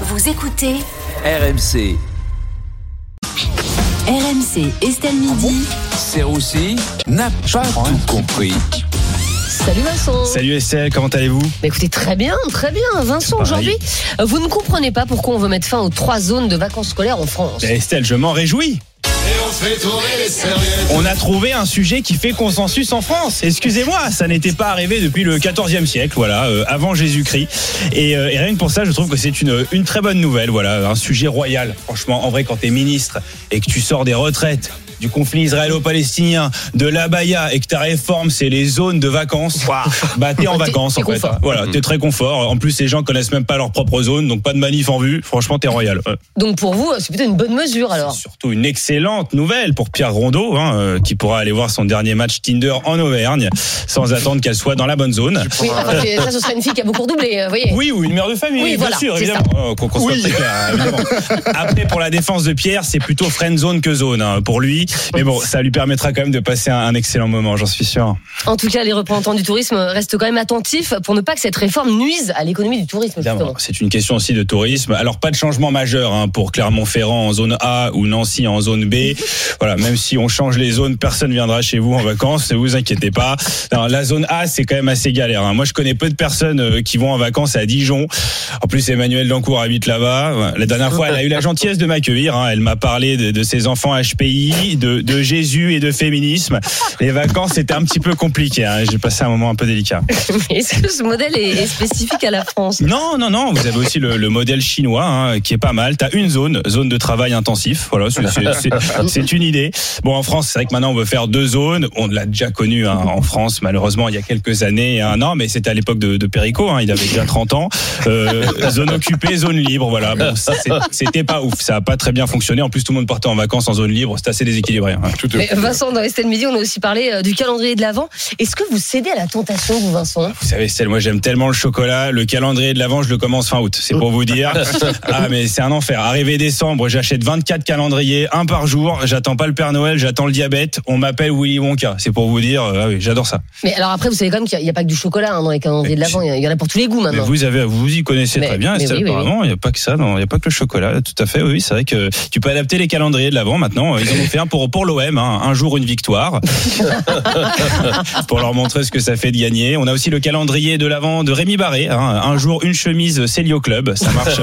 Vous écoutez RMC, RMC Estelle Midi. Serroussi n'a pas tout compris. Salut Vincent. Salut Estelle, comment allez-vous? Bah écoutez, très bien, très bien. Vincent, aujourd'hui, euh, vous ne comprenez pas pourquoi on veut mettre fin aux trois zones de vacances scolaires en France. Eh, Estelle, je m'en réjouis. On a trouvé un sujet qui fait consensus en France. Excusez-moi, ça n'était pas arrivé depuis le 14e siècle, voilà, euh, avant Jésus-Christ. Et, euh, et rien que pour ça, je trouve que c'est une, une très bonne nouvelle, voilà, un sujet royal. Franchement, en vrai, quand t'es ministre et que tu sors des retraites du conflit israélo-palestinien, de l'abaya et que ta réforme c'est les zones de vacances, bah t'es en vacances en fait. confort. Voilà, t'es très confort. En plus, les gens connaissent même pas leur propre zone, donc pas de manif en vue. Franchement, t'es royal. Ouais. Donc pour vous, c'est plutôt une bonne mesure alors. Surtout une excellente nouvelle pour Pierre Rondeau, hein, euh, qui pourra aller voir son dernier match Tinder en Auvergne, sans attendre qu'elle soit dans la bonne zone. Oui, enfin, ça, ce serait une fille qui a beaucoup redoublé, euh, vous voyez. Oui, ou une mère de famille, Oui, bien voilà, sûr, évidemment. Oh, qu'on qu'on soit très clair, évidemment. Après, pour la défense de Pierre, c'est plutôt friend zone que zone hein, pour lui. Mais bon, ça lui permettra quand même de passer un, un excellent moment, j'en suis sûr. En tout cas, les représentants du tourisme restent quand même attentifs pour ne pas que cette réforme nuise à l'économie du tourisme. C'est une question aussi de tourisme. Alors pas de changement majeur hein, pour Clermont-Ferrand en zone A ou Nancy en zone B. Voilà, même si on change les zones, personne viendra chez vous en vacances. Ne vous inquiétez pas. Non, la zone A, c'est quand même assez galère. hein. Moi, je connais peu de personnes euh, qui vont en vacances à Dijon. En plus, Emmanuel Dancourt habite là-bas. La dernière fois, elle a eu la gentillesse de m'accueillir. hein. Elle m'a parlé de, de ses enfants HPI, de, de Jésus et de féminisme. Les vacances, c'était un petit peu compliqué. hein. J'ai passé un moment un peu délicat. Est-ce que ce modèle est, est spécifique à la France? Non, non, non. Vous avez aussi le, le modèle chinois hein, qui est pas mal. T'as une zone, zone de travail intensif. Voilà, c'est- une idée. Bon, en France, c'est vrai que maintenant on veut faire deux zones. On l'a déjà connu hein, en France, malheureusement, il y a quelques années. Hein, non, mais c'était à l'époque de, de Perico. Il avait déjà 30 ans. Euh, zone occupée, zone libre. Voilà. Bon, c'était pas ouf. Ça a pas très bien fonctionné. En plus, tout le monde partait en vacances en zone libre. C'était assez déséquilibré. Hein. Mais Vincent, dans Estelle Midi, on a aussi parlé euh, du calendrier de l'Avent. Est-ce que vous cédez à la tentation, vous, Vincent? Vous savez, Estelle, moi j'aime tellement le chocolat. Le calendrier de l'avant, je le commence fin août. C'est pour vous dire. Ah, mais c'est un enfer. Arrivé décembre, j'achète 24 calendriers, un par jour. J'attends pas le Père Noël, j'attends le diabète. On m'appelle Willy Wonka. C'est pour vous dire. euh, Ah oui, j'adore ça. Mais alors après, vous savez quand même qu'il n'y a, pas que du chocolat hein, dans les calendriers de l'Avent. Il y, en a pour tous les goûts Mais maintenant. vous avez, vous y connaissez Mais- très bien, Estelle, oui, oui, oui. apparemment. Il n'y a pas que ça, il n'y a pas que le chocolat. Tout à fait, oui, c'est vrai que tu peux adapter les calendriers de l'avant maintenant. Ils en ont fait un pour, pour l'OM, hein. un jour une victoire. pour leur montrer ce que ça fait de gagner. On a aussi le calendrier de l'avant de Rémi Barré, hein. un jour une chemise Célio Club. Ça marche,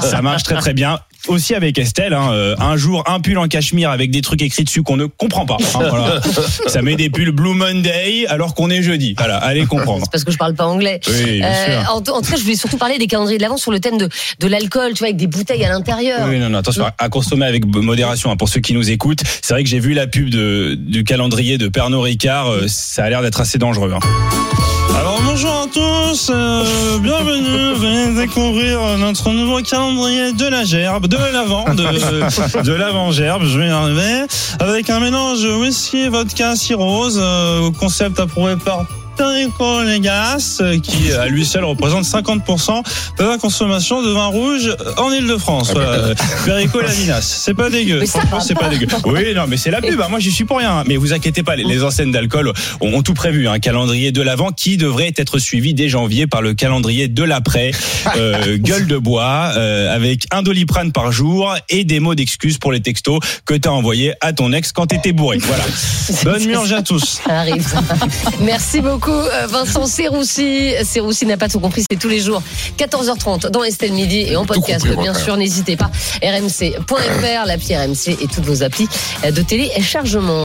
ça marche très très bien. Aussi avec Estelle, hein, euh, un jour un pull en cachemire avec des trucs écrits dessus qu'on ne comprend pas. hein, voilà. Ça met des pulls Blue Monday alors qu'on est jeudi. Voilà, allez comprendre. C'est parce que je parle pas anglais. Oui, Euh, en, en tout cas, je voulais surtout parler des calendriers de l'Avent sur le thème de, de l'alcool, tu vois, avec des bouteilles à l'intérieur. Oui, non, non, attention, à consommer avec modération. hein, pour ceux qui nous écoutent, c'est vrai que j'ai vu la pub de, du calendrier de Pernod Ricard. euh, ça a l'air d'être assez dangereux. hein. Alors bonjour à tous, euh, bienvenue, venez découvrir notre nouveau calendrier de la gerbe, de l'avant, de, de l'avant gerbe, je vais y avec un mélange whisky, vodka, cirrhose, euh, concept approuvé par Perico Légas, euh, qui à lui seul représente 50% de la consommation de vin rouge en Ile-de-France. Perico Lavinas, c'est pas dégueu, franchement c'est pas dégueu. Oui, non, mais c'est la pub, hein, moi j'y suis pour rien. Mais vous inquiétez pas, les, enseignes d'alcool ont, ont tout prévu, un calendrier de l'avant qui devrait être suivi dès janvier par le calendrier de l'après, euh, gueule de bois, euh, avec un doliprane par jour et des mots d'excuses pour les textos que t'as envoyés à ton ex quand t'étais bourré. Voilà. Bonne murge à tous. Ça arrive. Merci beaucoup, euh, Vincent Serroussi. Serroussi n'a pas tout compris, c'est tous les jours, 14h30 dans Estelle Midi et en podcast, compris, bien sûr. N'hésitez pas. RMC.fr, l'appli RMC et toutes vos applis de téléchargement.